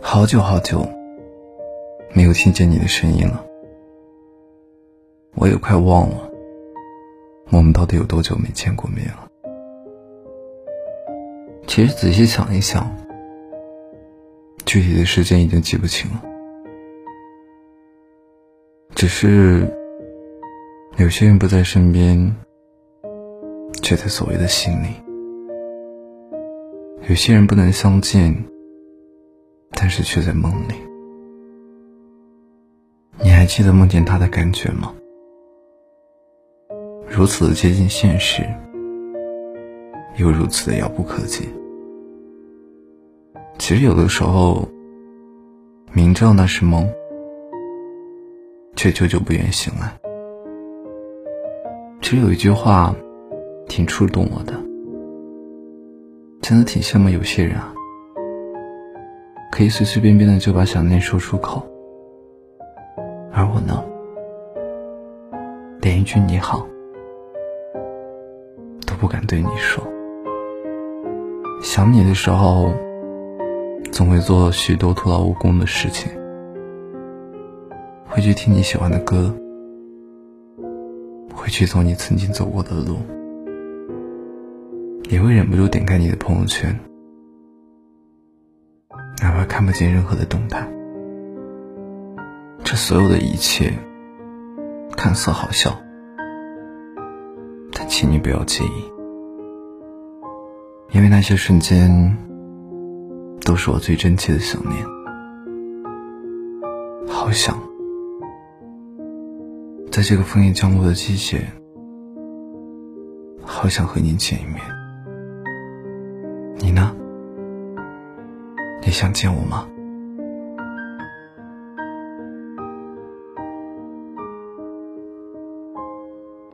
好久好久没有听见你的声音了，我也快忘了我们到底有多久没见过面了。其实仔细想一想，具体的时间已经记不清了，只是有些人不在身边，却在所谓的心里；有些人不能相见。但是却在梦里，你还记得梦见他的感觉吗？如此的接近现实，又如此的遥不可及。其实有的时候，明知道那是梦，却久久不愿醒来。其实有一句话，挺触动我的，真的挺羡慕有些人啊。可以随随便便的就把想念说出口，而我呢，连一句你好都不敢对你说。想你的时候，总会做许多徒劳无功的事情，会去听你喜欢的歌，会去走你曾经走过的路，也会忍不住点开你的朋友圈。哪怕看不见任何的动态，这所有的一切看似好笑，但请你不要介意，因为那些瞬间都是我最真切的想念。好想在这个枫叶降落的季节，好想和你见一面。你呢？你想见我吗？